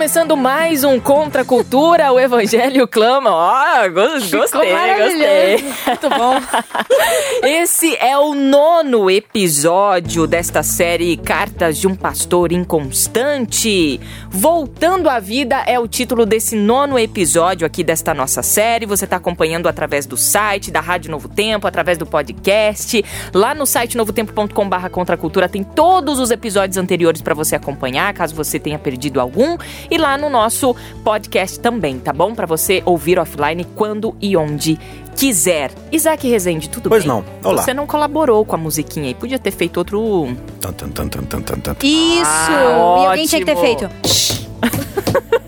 Começando mais um Contra a Cultura, o Evangelho clama. Ó, oh, gostei, gostei. Muito bom. Esse é o nono episódio desta série Cartas de um Pastor Inconstante. Voltando à Vida é o título desse nono episódio aqui desta nossa série. Você está acompanhando através do site da Rádio Novo Tempo, através do podcast. Lá no site novotempo.com/barra Contra a Cultura tem todos os episódios anteriores para você acompanhar, caso você tenha perdido algum e lá no nosso podcast também, tá bom? Para você ouvir offline quando e onde quiser. Isaac Rezende, tudo pois bem? Pois não. Olá. Você não colaborou com a musiquinha aí. Podia ter feito outro. Tan, tan, tan, tan, tan, tan. Isso! Ah, e alguém tinha que ter feito.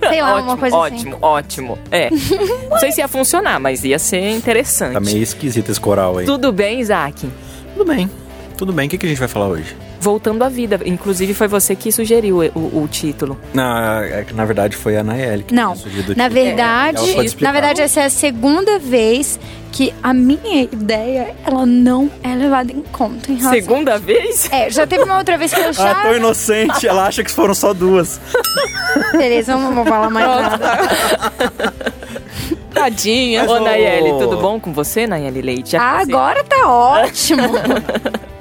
Sei lá, ótimo, uma coisa ótimo, assim. Ótimo, É. não sei se ia funcionar, mas ia ser interessante. Tá meio esquisito esse coral aí. Tudo bem, Isaac? Tudo bem. Tudo bem. O que, que a gente vai falar hoje? Voltando à vida. Inclusive, foi você que sugeriu o, o título. Na, é na verdade, foi a Naeli que Não, sugeriu na título. verdade, Ela explicar. na verdade essa é a segunda vez que a minha ideia, ela não é levada em conta em relação... Segunda vez? É, já teve uma outra vez que eu Ah, já... tão inocente. Ela acha que foram só duas. Beleza, não vou falar mais nada. Tadinha. Mas Ô, o- Nayeli, tudo bom com você, Nayeli Leite? Já você- Agora tá ótimo.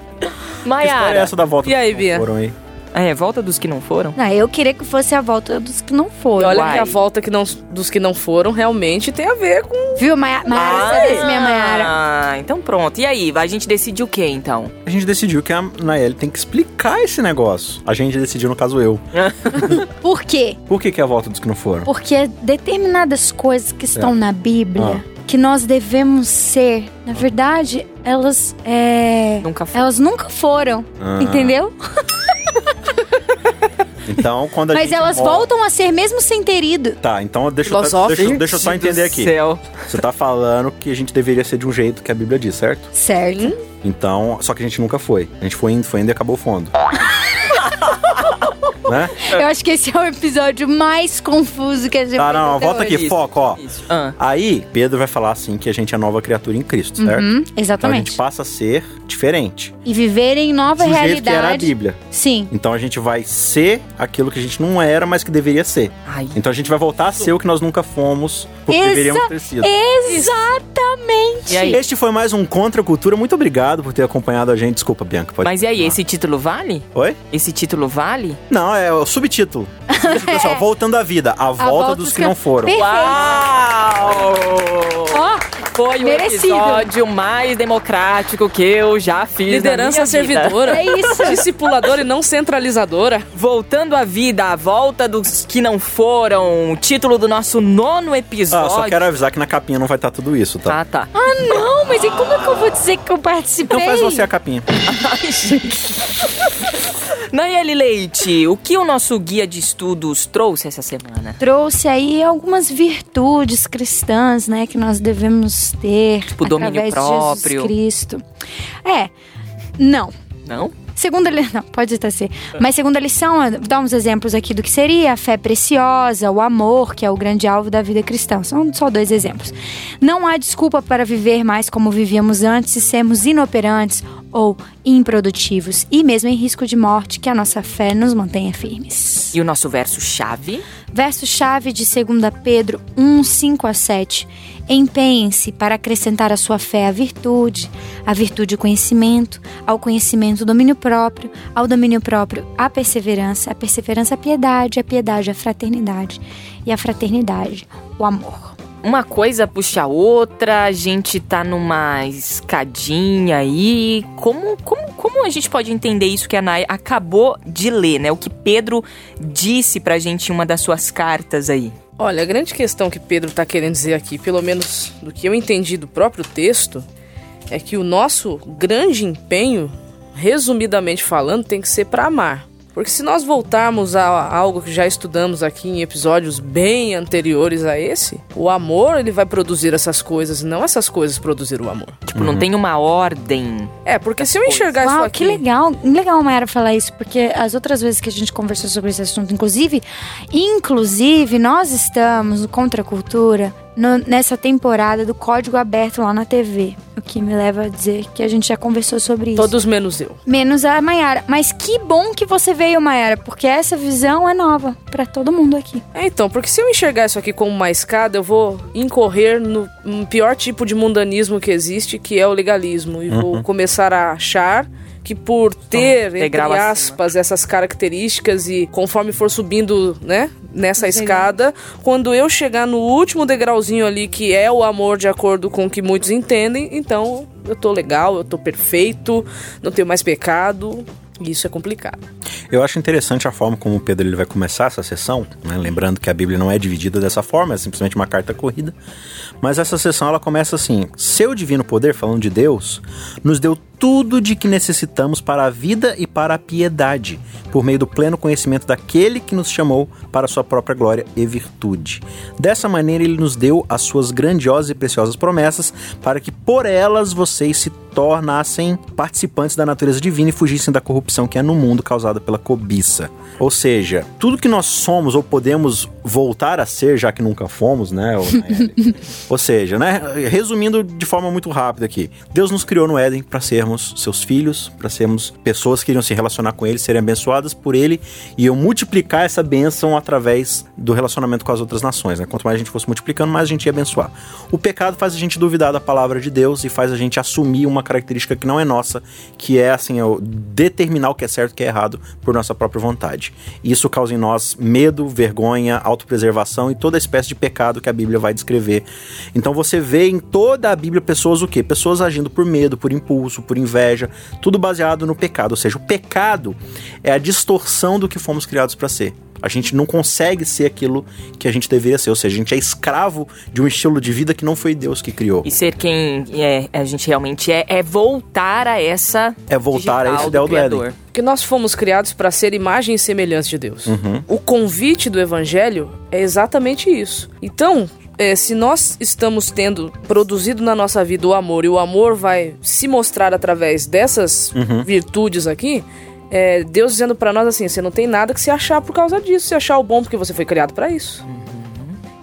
Que história é Maiara. essa da volta E aí, dos que Bia? Foram aí? É, volta dos que não foram? Não, eu queria que fosse a volta dos que não foram. Olha Uai. que a volta que não, dos que não foram realmente tem a ver com. Viu, Maia- Maiara? Minha Maiara. Ah, então pronto. E aí, a gente decidiu o que então? A gente decidiu que a Naeli tem que explicar esse negócio. A gente decidiu, no caso eu. Por quê? Por que, que é a volta dos que não foram? Porque determinadas coisas que estão É. na Bíblia, Ah. Que nós devemos ser, na verdade, elas é, Nunca foi. elas nunca foram, Ah. entendeu? Então, quando a Mas gente elas morre- voltam a ser mesmo sem ter ido. Tá, então deixa eu, Filosófico. deixa, deixa eu só entender aqui. Céu. Você tá falando que a gente deveria ser de um jeito que a Bíblia diz, certo? Certo. Então, só que a gente nunca foi. A gente foi indo, foi indo e acabou o fundo. né? Eu acho que esse é o episódio mais confuso que a gente Tá, fez não, até volta aqui, foco, ó. Isso. Ah. Aí, Pedro vai falar assim que a gente é nova criatura em Cristo, certo? Uhum, Então a exatamente. gente passa a ser diferente. E viver em nova do jeito que era a realidade. Bíblia. Sim. Então a gente vai ser aquilo que a gente não era, mas que deveria ser. Ai. Então a gente vai voltar a ser o que nós nunca fomos, porque Exa- deveríamos ter sido. Exatamente. E aí? Este foi mais um Contra a Cultura. Muito obrigado por ter acompanhado a gente. Desculpa, Bianca. Pode Mas e aí, esse título vale? Oi? Esse título vale? Não, é o subtítulo. Subtítulo, Pessoal, voltando à vida. A volta, volta dos dos que que- não foram. Perfeito. Uau! Ó, Foi o Merecido. episódio mais democrático que eu já fiz Liderança na minha vida. servidora. É isso. Discipuladora e não centralizadora. Voltando à vida, a volta dos que não foram, o título do nosso nono Ah, episódio. só quero avisar que na capinha não vai estar tudo isso, tá? Ah, tá. Ah, não, mas e como é que eu vou dizer que eu participei? Então faz você a capinha. Nayeli Leite, o que o nosso guia de estudos trouxe essa semana? Trouxe aí algumas virtudes cristãs, né, que nós devemos ter Tipo, domínio próprio. de Jesus Cristo. É, não. Não? Segunda lição, não, pode até ser. Mas segunda lição, dá uns exemplos aqui do que seria a fé preciosa, o amor, que é o grande alvo da vida cristã. São só dois exemplos. Não há desculpa para viver mais como vivíamos antes e sermos inoperantes ou improdutivos e mesmo em risco de morte, que a nossa fé nos mantenha firmes. E o nosso verso-chave? Verso-chave de 2 Pedro 1, 5 a 7. Empenhem-se para acrescentar à sua fé a virtude, a virtude o conhecimento, ao conhecimento o domínio próprio, ao domínio próprio a perseverança, a perseverança a piedade, a piedade a fraternidade e a fraternidade o amor. Uma coisa puxa a outra, a gente tá numa escadinha aí. Como, como, como a gente pode entender isso que a Nay acabou de ler, né? O que Pedro disse pra gente em uma das suas cartas aí. Olha, a grande questão que Pedro está querendo dizer aqui, pelo menos do que eu entendi do próprio texto, é que o nosso grande empenho, resumidamente falando, tem que ser para amar. Porque se nós voltarmos a algo que já estudamos aqui em episódios bem anteriores a esse, o amor ele vai produzir essas coisas, não essas coisas produzir o amor. Tipo, não tem uma ordem. É, porque se eu enxergar isso Uau, aqui, que legal. Legal a Mayara falar isso, porque as outras vezes que a gente conversou sobre esse assunto, inclusive, inclusive, nós estamos no Contra a Cultura no- nessa temporada do Código Aberto lá na TV. O que me leva a dizer que a gente já conversou sobre isso. todos menos eu. Menos a Mayara. Mas que bom que você veio, Mayara, porque essa visão é nova pra todo mundo aqui. É, então, porque se eu enxergar isso aqui como uma escada, eu vou incorrer no pior tipo de mundanismo que existe, que é o legalismo. E vou começar a achar que por ter, entre acima. aspas, essas características e conforme for subindo, né, nessa escada, quando eu chegar no último degrauzinho ali, que é o amor de acordo com o que muitos entendem, então eu tô legal, eu tô perfeito, não tenho mais pecado. E isso é complicado. Eu acho interessante a forma como o Pedro ele vai começar essa sessão, né? lembrando que a Bíblia não é dividida dessa forma, é simplesmente uma carta corrida. Mas essa sessão ela começa assim: Seu divino poder, falando de Deus, nos deu tudo de que necessitamos para a vida e para a piedade, por meio do pleno conhecimento daquele que nos chamou para sua própria glória e virtude. Dessa maneira, ele nos deu as suas grandiosas e preciosas promessas, para que por elas vocês se tornassem participantes da natureza divina e fugissem da corrupção que é no mundo causada pela cobiça. Ou seja, tudo que nós somos ou podemos voltar a ser, já que nunca fomos, né? Nayeli? ou seja, né? Resumindo de forma muito rápida aqui, Deus nos criou no Éden para sermos seus filhos, para sermos pessoas que iriam se relacionar com Ele, serem abençoadas por Ele e iam multiplicar essa bênção através do relacionamento com as outras nações. Né? Quanto mais a gente fosse multiplicando, mais a gente ia abençoar. O pecado faz a gente duvidar da palavra de Deus e faz a gente assumir uma característica que não é nossa, que é assim, é o determinar o que é certo e o que é errado por nossa própria vontade. Isso causa em nós medo, vergonha, autopreservação e toda espécie de pecado que a Bíblia vai descrever. Então você vê em toda a Bíblia pessoas o quê? Pessoas agindo por medo, por impulso, por inveja, tudo baseado no pecado. Ou seja, o pecado é a distorção do que fomos criados para ser. A gente não consegue ser aquilo que a gente deveria ser. Ou seja, a gente é escravo de um estilo de vida que não foi Deus que criou. E ser quem é, a gente realmente é, é voltar a essa. É voltar a esse ideal do Éden. Criador. Porque nós fomos criados para ser imagem e semelhança de Deus. O convite do Evangelho é exatamente isso. Então, é, se nós estamos tendo produzido na nossa vida o amor e o amor vai se mostrar através dessas virtudes aqui, é, Deus dizendo para nós assim: você não tem nada que se achar por causa disso, se achar o bom porque você foi criado para isso.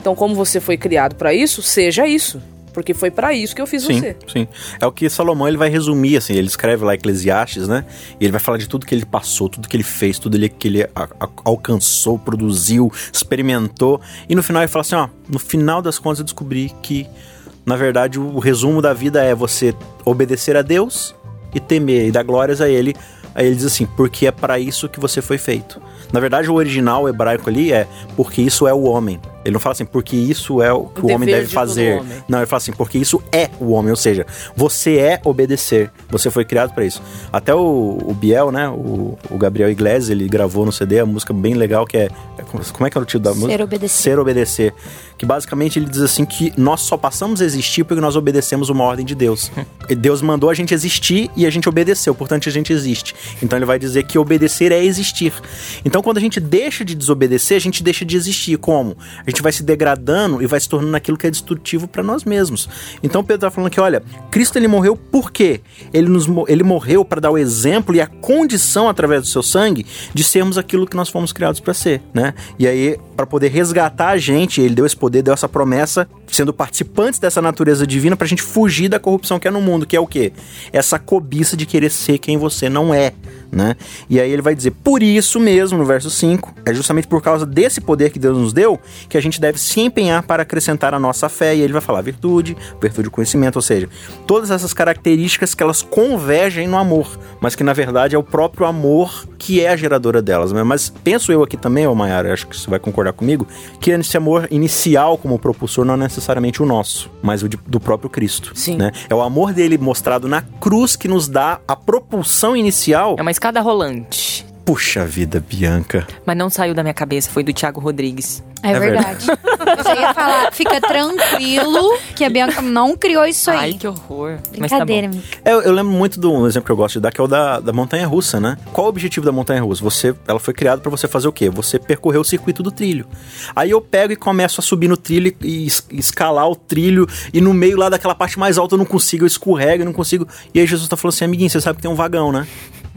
Então, como você foi criado para isso, seja isso. Porque foi para isso que eu fiz Sim, você. sim. É o que Salomão ele vai resumir, assim, ele escreve lá Eclesiastes, né? E ele vai falar de tudo que ele passou, tudo que ele fez, tudo ele- que ele a- a- alcançou, produziu, experimentou. E no final ele fala assim, ó, no final das contas eu descobri que, na verdade, o resumo da vida é você obedecer a Deus e temer e dar glórias a ele. Aí ele diz assim, porque é para isso que você foi feito. Na verdade, o original hebraico ali é porque isso é o homem. Ele não fala assim, porque isso é o que O o, homem deve de fazer. homem. Não, ele fala assim, porque isso é o homem, ou seja, você é obedecer. Você foi criado para isso. Até o, o Biel, né, o, o Gabriel Iglesias, ele gravou no CD a música bem legal que é, é- como é que é o título da música? Obedecer. Ser obedecer. Que basicamente ele diz assim que nós só passamos a existir porque nós obedecemos uma ordem de Deus. E Deus mandou a gente existir e a gente obedeceu, portanto a gente existe. Então ele vai dizer que obedecer é existir. Então quando a gente deixa de desobedecer, a gente deixa de existir. Como? A gente vai se degradando e vai se tornando aquilo que é destrutivo para nós mesmos. Então Pedro tá falando que, olha, Cristo ele morreu por quê? Ele, nos, ele morreu para dar o exemplo e a condição através do seu sangue de sermos aquilo que nós fomos criados para ser, né? E aí, para poder resgatar a gente, ele deu esse poder, deu essa promessa, sendo participantes dessa natureza divina pra gente fugir da corrupção que é no mundo, que é o quê? Essa cobiça de querer ser quem você não é, né? E aí ele vai dizer, por isso mesmo, no verso 5, é justamente por causa desse poder que Deus nos deu que a gente deve se empenhar para acrescentar a nossa fé. E ele vai falar virtude, virtude do conhecimento, ou seja, todas essas características que elas convergem no amor, mas que na verdade é o próprio amor que é a geradora delas. né? Mas penso eu aqui também, ô Mayara, acho que você vai concordar comigo, que esse amor inicial como propulsor não é necessariamente o nosso, mas o de- do próprio Cristo. Sim. né? É o amor dele mostrado na cruz que nos dá a propulsão inicial É uma escada rolante. Puxa vida, Bianca. Mas não saiu da minha cabeça, foi do Thiago Rodrigues. É, É verdade. Eu já ia falar, fica tranquilo que a Bianca não criou isso Ai, aí. que horror. Mas tá Brincadeira, bom. amiga. É, Eu, eu lembro muito do um exemplo que eu gosto de dar, que é o da, da montanha russa, né? Qual o objetivo da montanha russa? Você, ela foi criada para você fazer o quê? Você percorrer o circuito do trilho. Aí eu pego e começo a subir no trilho e es- escalar o trilho, e no meio lá daquela parte mais alta eu não consigo, eu escorrego, eu não consigo. E aí Jesus tá falando assim, amiguinho, você sabe que tem um vagão, né?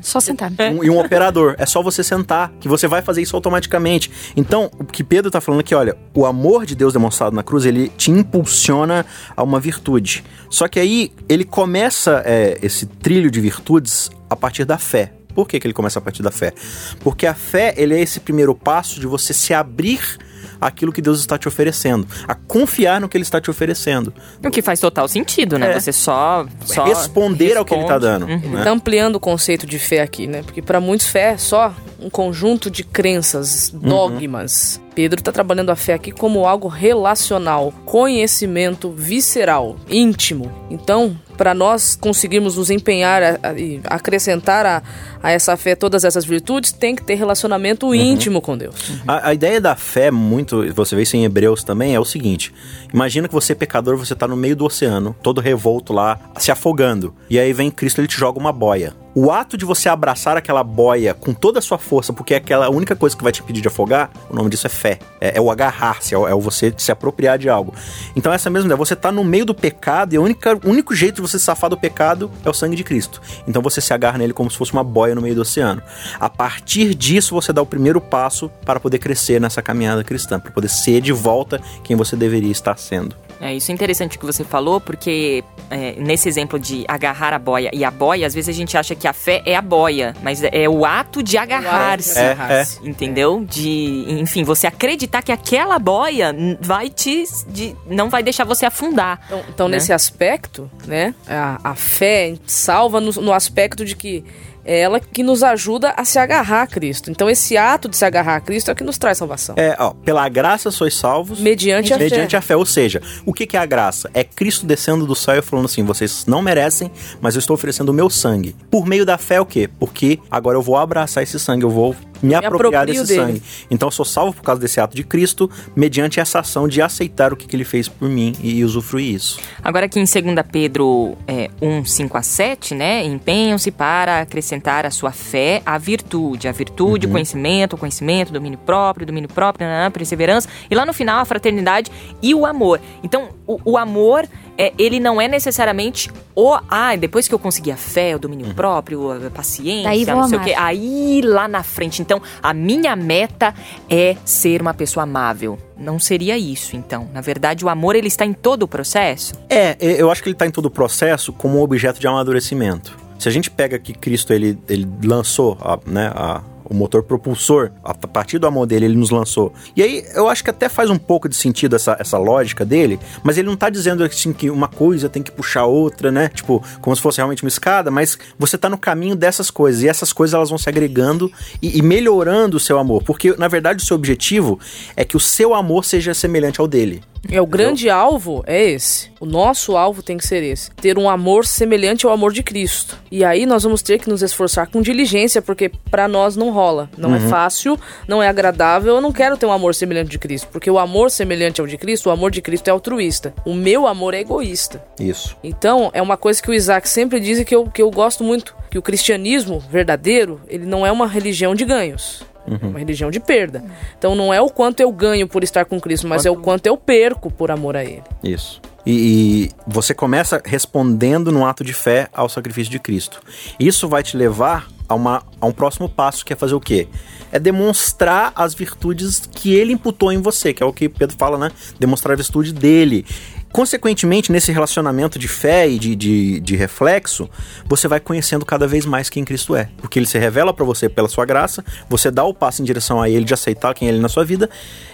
Só sentar. Um- e um operador. É só você sentar, que você vai fazer isso automaticamente. Então, o que Pedro tá falando aqui, olha, o amor de Deus demonstrado na cruz, ele te impulsiona a uma virtude. Só que aí ele começa é, esse trilho de virtudes a partir da fé. Por que, que ele começa a partir da fé? Porque a fé, ele é esse primeiro passo de você se abrir àquilo que Deus está te oferecendo, a confiar no que ele está te oferecendo, O que faz total sentido, né? É. Você só, só responder ao que ele está responde. dando. Uhum. né? Tá ampliando o conceito de fé aqui, né? Porque para muitos fé é só um conjunto de crenças, dogmas. Pedro tá trabalhando a fé aqui como algo relacional, conhecimento visceral, íntimo. Então, para nós conseguirmos nos empenhar e acrescentar a, a essa fé todas essas virtudes, tem que ter relacionamento íntimo com Deus. A, a ideia da fé, muito, você vê isso em Hebreus também, é o seguinte: imagina que você, pecador, você tá no meio do oceano, todo revolto lá, se afogando. E aí vem Cristo, ele te joga uma boia. O ato de você abraçar aquela boia com toda a sua força, porque é aquela única coisa que vai te impedir de afogar, o nome disso é fé. É, é o agarrar-se, é, é o você se apropriar de algo. Então, essa mesma ideia, você tá no meio do pecado e o única- o único jeito de você se safar do pecado é o sangue de Cristo. Então, você se agarra nele como se fosse uma boia no meio do oceano. A partir disso, você dá o primeiro passo para poder crescer nessa caminhada cristã, para poder ser de volta quem você deveria estar sendo. É, isso é interessante que você falou, porque é, nesse exemplo de agarrar a boia e a boia, às vezes a gente acha que a fé é a boia, mas é o ato de agarrar-se. É, Entendeu? De, enfim, você acreditar que aquela boia vai te. de- não vai deixar você afundar. Então, então né? nesse aspecto, né, a, a fé salva no, no aspecto de que é ela que nos ajuda a se agarrar a Cristo. Então esse ato de se agarrar a Cristo é o que nos traz salvação. É, ó, pela graça sois salvos. Mediante a mediante fé. a fé. Ou seja, o que, que é a graça? É Cristo descendo do céu e falando assim: vocês não merecem, mas eu estou oferecendo o meu sangue. Por meio da fé, o quê? Porque agora eu vou abraçar esse sangue, eu vou me, apropriar desse dele. sangue. Então eu sou salvo por causa desse ato de Cristo, mediante essa ação de aceitar o que, que ele fez por mim e usufruir isso. Agora aqui em 2 Pedro é, 1, 5 a 7, né? Empenham-se para acrescentar a sua fé à virtude. A virtude, o conhecimento, o conhecimento, domínio próprio, domínio próprio, perseverança. E lá no final, a fraternidade e o amor. Então, o, o amor, é, ele não é necessariamente o... Ah, depois que eu consegui a fé, o domínio próprio, a paciência, Daí vou não sei amar. o quê. Aí, lá na frente. Então, a minha meta é ser uma pessoa amável. Não seria isso, então. Na verdade, o amor, ele está em todo o processo. É, e- eu acho que ele está em todo o processo como um objeto de amadurecimento. Se a gente pega que Cristo ele, ele lançou a, né, a- o motor propulsor, a partir do amor dele, ele nos lançou. E aí eu acho que até faz um pouco de sentido essa, essa lógica dele, mas ele não tá dizendo assim que uma coisa tem que puxar outra, né? Tipo, como se fosse realmente uma escada, mas você tá no caminho dessas coisas, e essas coisas elas vão se agregando e, e melhorando o seu amor, porque na verdade o seu objetivo é que o seu amor seja semelhante ao dele. É o grande alvo é esse. O nosso alvo tem que ser esse. Ter um amor semelhante ao amor de Cristo. E aí nós vamos ter que nos esforçar com diligência, porque pra nós não rola. Não é fácil, não é agradável. Eu não quero ter um amor semelhante de Cristo, porque o amor semelhante ao de Cristo, o amor de Cristo é altruísta. O meu amor é egoísta. Isso. Então, é uma coisa que o Isaac sempre diz e que eu, que eu gosto muito, que o cristianismo verdadeiro, ele não é uma religião de ganhos. É uma religião de perda. Então não é o quanto eu ganho por estar com Cristo, mas é o quanto eu perco por amor a Ele. Isso. E, e você começa respondendo no ato de fé ao sacrifício de Cristo. Isso vai te levar a, uma, a um próximo passo, que é fazer o quê? É demonstrar as virtudes que ele imputou em você, que é o que Pedro fala, né? Demonstrar a virtude dele. Consequentemente, nesse relacionamento de fé e de, de, de reflexo, você vai conhecendo cada vez mais quem Cristo é. Porque ele se revela para você pela sua graça, você dá o passo em direção a ele de aceitar quem ele é na sua vida,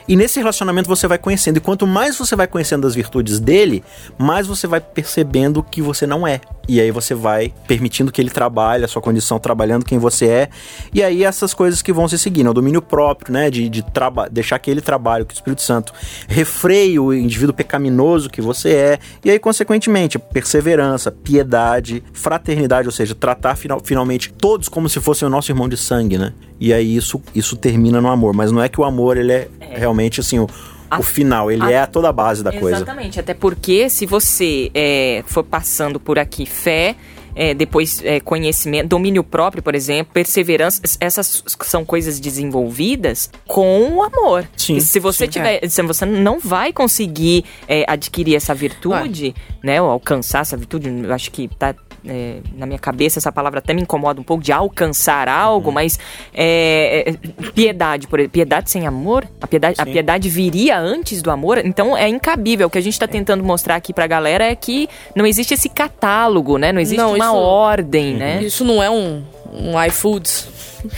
E nesse relacionamento você vai conhecendo. E quanto mais você vai conhecendo as virtudes dele, mais você vai percebendo que você não é. E aí você vai permitindo que ele trabalhe a sua condição, trabalhando quem você é. E aí essas coisas que vão se seguindo, é o domínio próprio, né? De, de deixar que ele trabalhe, que o Espírito Santo refreie o indivíduo pecaminoso que você é. E aí, consequentemente, perseverança, piedade, fraternidade, ou seja, tratar final, finalmente todos como se fossem o nosso irmão de sangue, né? E aí isso, isso termina no amor. Mas não é que o amor, ele é, é. realmente assim. O, a, o final, ele a, é a toda a base da exatamente, coisa. Exatamente, até porque se você é, for passando por aqui fé, é, depois é, conhecimento, domínio próprio, por exemplo, perseverança, essas são coisas desenvolvidas com o amor. Sim, e se você sim, tiver, é. se você não vai conseguir é, adquirir essa virtude, né, ou alcançar essa virtude, eu acho que tá é, na minha cabeça essa palavra até me incomoda um pouco de alcançar algo, uhum. mas é, é, piedade, por exemplo, piedade sem amor, a piedade, a piedade viria antes do amor, então é incabível. O que a gente está tentando mostrar aqui pra galera é que não existe esse catálogo, né? Não existe não, uma isso, ordem, uhum. né? Isso não é um, um iFoods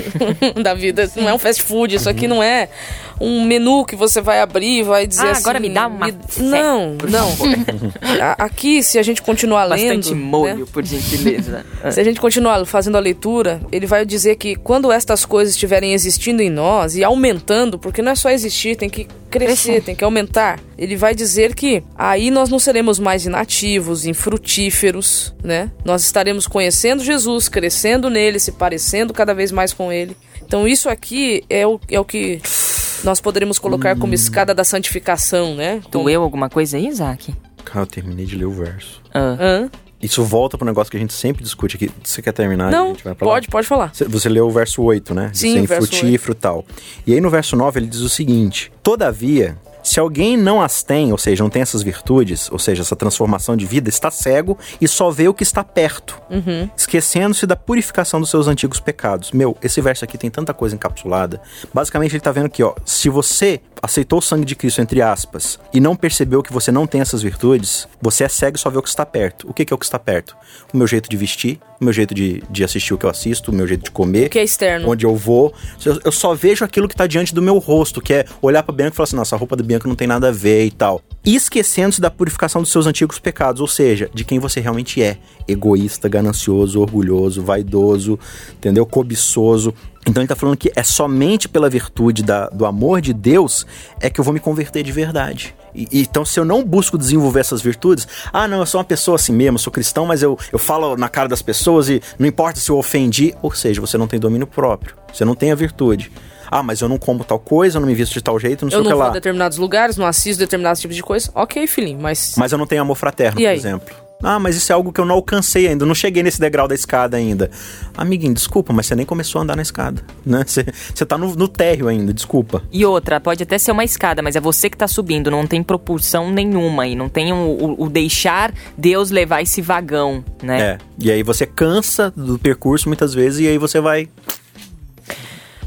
da vida, isso não é um fast food, isso aqui não é um menu que você vai abrir e vai dizer ah, assim... agora me dá uma me... Não, não. Aqui, se a gente continuar lendo... Bastante molho, né? por gentileza. se a gente continuar fazendo a leitura, ele vai dizer que quando estas coisas estiverem existindo em nós e aumentando, porque não é só existir, tem que crescer, tem que aumentar. Ele vai dizer que aí nós não seremos mais inativos, infrutíferos, né? Nós estaremos conhecendo Jesus, crescendo nele, se parecendo cada vez mais com ele. Então isso aqui é o, é o que nós poderíamos colocar hum. como escada da santificação, né? Doeu alguma coisa aí, Isaac? Cara, eu terminei de ler o verso. Ah. ah. Isso volta pro negócio que a gente sempre discute aqui. Você quer terminar? Não, pode, lá? pode falar. Você leu o verso 8, né? Sim, Sem frutífero e tal. E aí no verso 9 ele diz o seguinte: Todavia, se alguém não as tem, ou seja, não tem essas virtudes, ou seja, essa transformação de vida, está cego e só vê o que está perto, uhum. esquecendo-se da purificação dos seus antigos pecados. Meu, esse verso aqui tem tanta coisa encapsulada. Basicamente, ele está vendo aqui, ó, se você aceitou o sangue de Cristo, entre aspas, e não percebeu que você não tem essas virtudes, você é cego e só vê o que está perto. O que, que é o que está perto? O meu jeito de vestir, o meu jeito de, de assistir o que eu assisto, o meu jeito de comer. O que é externo. Onde eu vou. Eu, eu só vejo aquilo que está diante do meu rosto, que é olhar para Bianca e falar assim, nossa, a roupa da Bianca não tem nada a ver e tal. Esquecendo-se da purificação dos seus antigos pecados, ou seja, de quem você realmente é. Egoísta, ganancioso, orgulhoso, vaidoso, entendeu? Cobiçoso. Então ele está falando que é somente pela virtude da, do amor de Deus é que eu vou me converter de verdade. E, então, se eu não busco desenvolver essas virtudes, ah, não, eu sou uma pessoa assim mesmo, sou cristão, mas eu, eu falo na cara das pessoas e não importa se eu ofendi, ou seja, você não tem domínio próprio, você não tem a virtude. Ah, mas eu não como tal coisa, eu não me visto de tal jeito, não sei eu o que lá. Eu não vou a determinados lugares, não assisto determinados tipos de coisa. Ok, filhinho, mas... Mas eu não tenho amor fraterno, por exemplo. Ah, mas isso é algo que eu não alcancei ainda, não cheguei nesse degrau da escada ainda. Amiguinho, desculpa, mas você nem começou a andar na escada, né? Você, você tá no, no térreo ainda, desculpa. E outra, pode até ser uma escada, mas é você que tá subindo, não tem propulsão nenhuma e não tem o, o, o deixar Deus levar esse vagão, né? É, e aí você cansa do percurso muitas vezes e aí você vai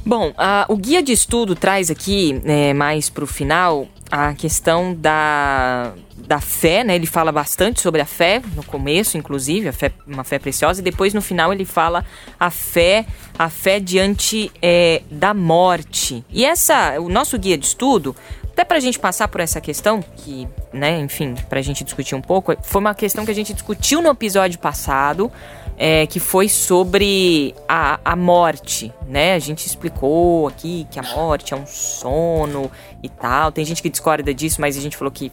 Bom, o guia de estudo traz aqui, é, mais para o final, a questão da, da fé, né? Ele fala bastante sobre a fé, no começo, inclusive, a fé, uma fé preciosa, e depois no final ele fala a fé, a fé diante é, da morte. E essa, o nosso guia de estudo, até para a gente passar por essa questão, que, né, enfim, para a gente discutir um pouco, foi uma questão que a gente discutiu no episódio passado, é, que foi sobre a, a morte, né? A gente explicou aqui que a morte é um sono e tal. Tem gente que discorda disso, mas a gente falou que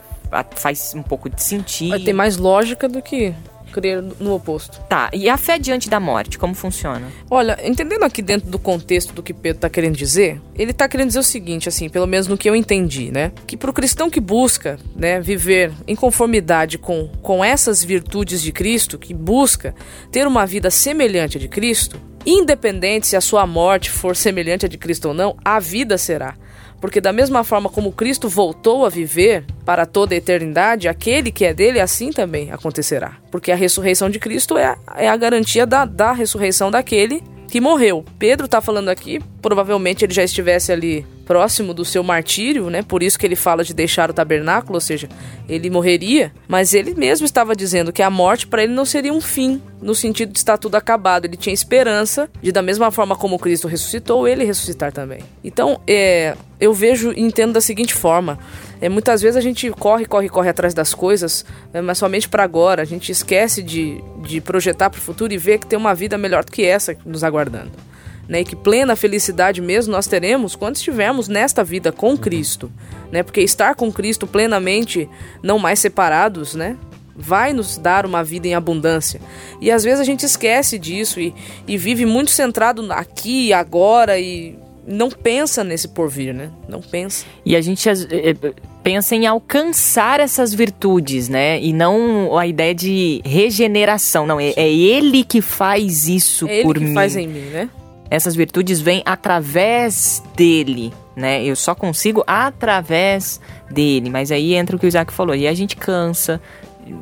faz um pouco de sentido. Vai ter mais lógica do que crer no oposto. Tá, e a fé diante da morte, como funciona? Olha, entendendo aqui dentro do contexto do que Pedro tá querendo dizer, ele tá querendo dizer o seguinte, assim, pelo menos no que eu entendi, né? Que pro cristão que busca, né, viver em conformidade com, com essas virtudes de Cristo, que busca ter uma vida semelhante à de Cristo, independente se a sua morte for semelhante à de Cristo ou não, a vida será. Porque da mesma forma como Cristo voltou a viver para toda a eternidade, aquele que é dele, assim também acontecerá. Porque a ressurreição de Cristo é, é a garantia da, da ressurreição daquele que morreu. Pedro está falando aqui provavelmente ele já estivesse ali próximo do seu martírio, né? Por isso que ele fala de deixar o tabernáculo, ou seja, ele morreria, mas ele mesmo estava dizendo que a morte para ele não seria um fim, no sentido de estar tudo acabado. Ele tinha esperança de, da mesma forma como Cristo ressuscitou, ele ressuscitar também. Então, é, eu vejo e entendo da seguinte forma: é, muitas vezes a gente corre, corre, corre atrás das coisas, é, mas somente para agora. A gente esquece de, de projetar para o futuro e ver que tem uma vida melhor do que essa nos aguardando né? E que plena felicidade mesmo nós teremos quando estivermos nesta vida com Cristo, né? Porque estar com Cristo plenamente, não mais separados, né? Vai nos dar uma vida em abundância. E às vezes a gente esquece disso e, e vive muito centrado aqui agora e não pensa nesse porvir, né? Não pensa. E a gente eh, pensa em alcançar essas virtudes, né? E não a ideia de regeneração. Não, é, é ele que faz isso é por ele que mim. faz em mim, né? Essas virtudes vêm através dele, né? Eu só consigo através dele. Mas aí entra o que o Isaac falou. E a gente cansa,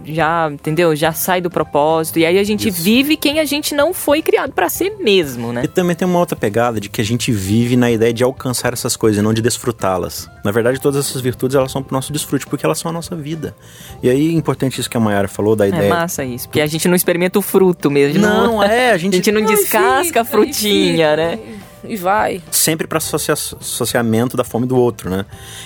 já, entendeu? Já sai do propósito. E aí a gente Isso. vive quem a gente não foi criado para ser mesmo, né? E também tem uma outra pegada de que a gente vive na ideia de alcançar essas coisas e não de desfrutá-las. Na verdade, todas essas virtudes elas são pro nosso desfrute, porque elas são a nossa vida. E aí, importante isso que a Mayara falou da é ideia. É massa isso, porque a gente não experimenta o fruto mesmo. Não, não é, a gente, a gente não, não descasca a frutinha, né? E vai. Sempre para associa associamento da fome do outro, né?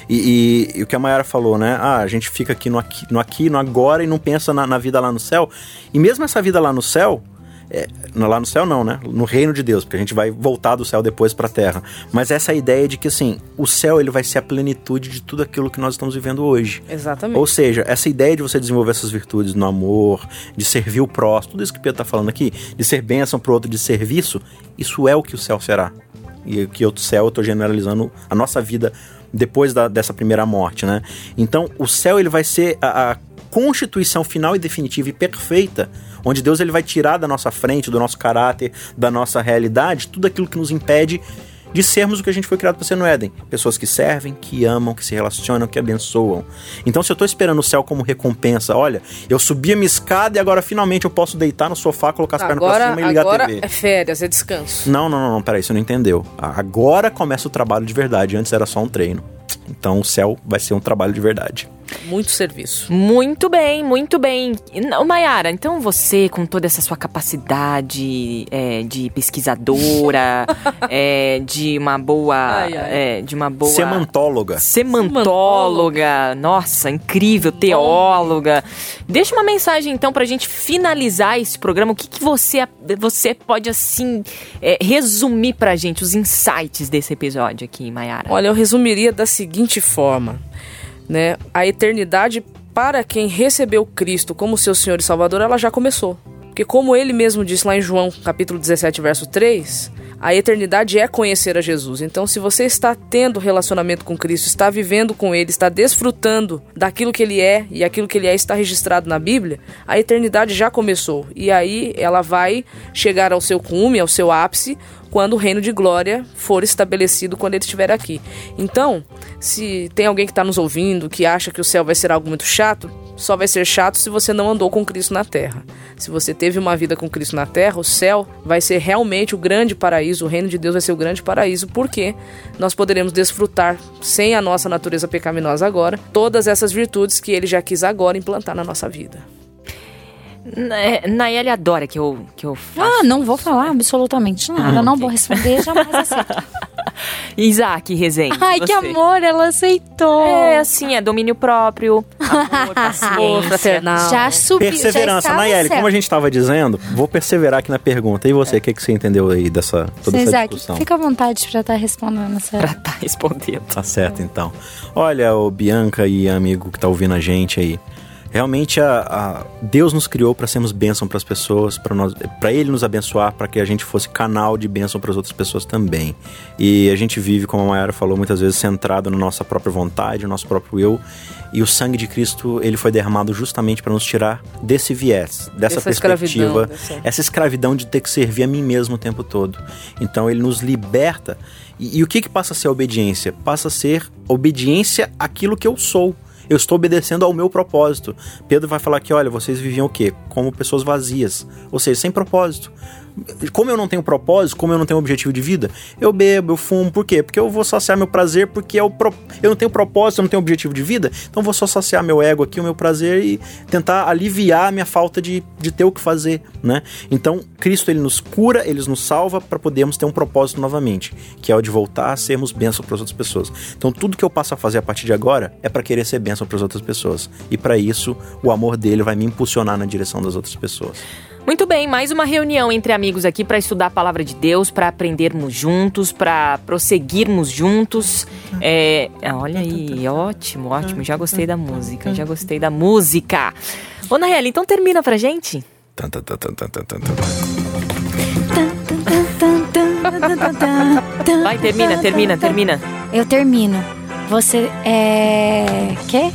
E, e, e, o que a Mayara falou, né? Ah, a gente fica aqui no aqui, no, aqui, no agora e não pensa na, na vida lá no céu. E mesmo essa vida lá no céu, é, lá no céu não, né? No reino de Deus, porque a gente vai voltar do céu depois para a terra. Mas essa ideia de que assim, o céu ele vai ser a plenitude de tudo aquilo que nós estamos vivendo hoje. Exatamente. Ou seja, essa ideia de você desenvolver essas virtudes no amor, de servir o próximo, tudo isso que o Pedro tá falando aqui, de ser bênção pro outro, de serviço, isso é o que o céu será. E que o céu, eu tô generalizando a nossa vida depois da, dessa primeira morte, né? Então, o céu ele vai ser a, a constituição final e definitiva e perfeita onde Deus ele vai tirar da nossa frente, do nosso caráter, da nossa realidade, tudo aquilo que nos impede de sermos o que a gente foi criado para ser no Éden. Pessoas que servem, que amam, que se relacionam, que abençoam. Então, se eu estou esperando o céu como recompensa, olha, eu subi a minha escada e agora finalmente eu posso deitar no sofá, colocar as pernas para cima e ligar agora a TV. é férias, é descanso. Não, não, não, não, peraí, você não entendeu. Agora começa o trabalho de verdade, antes era só um treino. Então, o céu vai ser um trabalho de verdade. Muito serviço. Muito bem, muito bem. Mayara, então você, com toda essa sua capacidade é, de pesquisadora, é, de uma boa. Ai, ai. É, de uma boa. Semantóloga. Semantóloga. Nossa, incrível, teóloga. Deixa uma mensagem então pra gente finalizar esse programa. O que, que você, você pode, assim, é, resumir pra gente os insights desse episódio aqui, Mayara? Olha, eu resumiria da seguinte forma né? A eternidade para quem recebeu Cristo como seu Senhor e Salvador, ela já começou. Porque como ele mesmo disse lá em João, capítulo 17, verso 3, a eternidade é conhecer a Jesus. Então, se você está tendo relacionamento com Cristo, está vivendo com Ele, está desfrutando daquilo que Ele é e aquilo que Ele é está registrado na Bíblia, a eternidade já começou. E aí ela vai chegar ao seu cume, ao seu ápice, quando o reino de glória for estabelecido quando ele estiver aqui. Então, se tem alguém que está nos ouvindo que acha que o céu vai ser algo muito chato, só vai ser chato se você não andou com Cristo na terra. Se você teve uma vida com Cristo na terra, o céu vai ser realmente o grande paraíso, o reino de Deus vai ser o grande paraíso, porque nós poderemos desfrutar, sem a nossa natureza pecaminosa agora, todas essas virtudes que ele já quis agora implantar na nossa vida. Nayeli adora que eu, que eu faço. Ah, não vou falar absolutamente nada. Ah, não okay. vou responder, jamais aceito. Isaac Rezende. Ai, você. que amor, ela aceitou. É, assim, é domínio próprio, amor, paciência. fraternal. Já subiu, Perseverança. já Nayeli, como a gente estava dizendo, vou perseverar aqui na pergunta. E você, o é. que, que você entendeu aí dessa toda Sim, essa Isaac, discussão? Fica à vontade para estar tá respondendo essa. Pra estar tá respondendo. Tá certo, então. Olha, o Bianca e amigo que tá ouvindo a gente aí. Realmente a, a Deus nos criou para sermos bênção para as pessoas, para Ele nos abençoar, para que a gente fosse canal de bênção para as outras pessoas também. E a gente vive, como a Mayara falou, muitas vezes centrado na nossa própria vontade, no nosso próprio eu. E o sangue de Cristo ele foi derramado justamente para nos tirar desse viés, dessa essa perspectiva, escravidão, essa escravidão de ter que servir a mim mesmo o tempo todo. Então ele nos liberta. E, e o que, que passa a ser a obediência? Passa a ser obediência àquilo que eu sou eu estou obedecendo ao meu propósito. Pedro vai falar que, olha, vocês viviam o quê? Como pessoas vazias, ou seja, sem propósito como eu não tenho propósito, como eu não tenho objetivo de vida, eu bebo, eu fumo. Por quê? Porque eu vou saciar meu prazer, porque eu, pro... eu não tenho propósito, eu não tenho objetivo de vida, então vou só saciar meu ego aqui, o meu prazer e tentar aliviar a minha falta de, de ter o que fazer, né? Então, Cristo, ele nos cura, ele nos salva para podermos ter um propósito novamente, que é o de voltar a sermos bênção para as outras pessoas. Então, tudo que eu passo a fazer a partir de agora é para querer ser bênção para as outras pessoas. E para isso, o amor dele vai me impulsionar na direção das outras pessoas. Muito bem, mais uma reunião entre amigos aqui para estudar a palavra de Deus, para aprendermos juntos, para prosseguirmos juntos. É, olha aí, ótimo, ótimo. Já gostei da música, já gostei da música. Ô, Naeli, então termina pra gente. Vai, termina, termina, termina. Eu termino. Você é. Quê?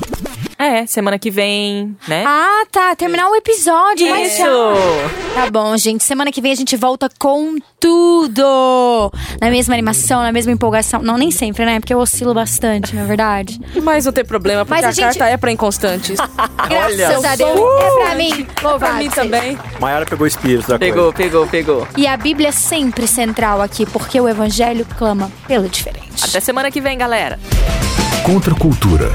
É, semana que vem, né? Ah, tá. Terminar o episódio, mas Isso! já. Tá bom, gente. Semana que vem a gente volta com tudo. Na mesma animação, na mesma empolgação. Não, nem sempre, né? Porque eu oscilo bastante, na verdade. Mas não tem problema, porque Mas a a, gente- carta é pra inconstantes. Graças a Deus. É pra mim. Louvado pra mim também. Maiara pegou o espírito da Pegou, coisa. pegou, pegou. E a Bíblia é sempre central aqui, porque o Evangelho clama pelo diferente. Até semana que vem, galera. Contra a cultura.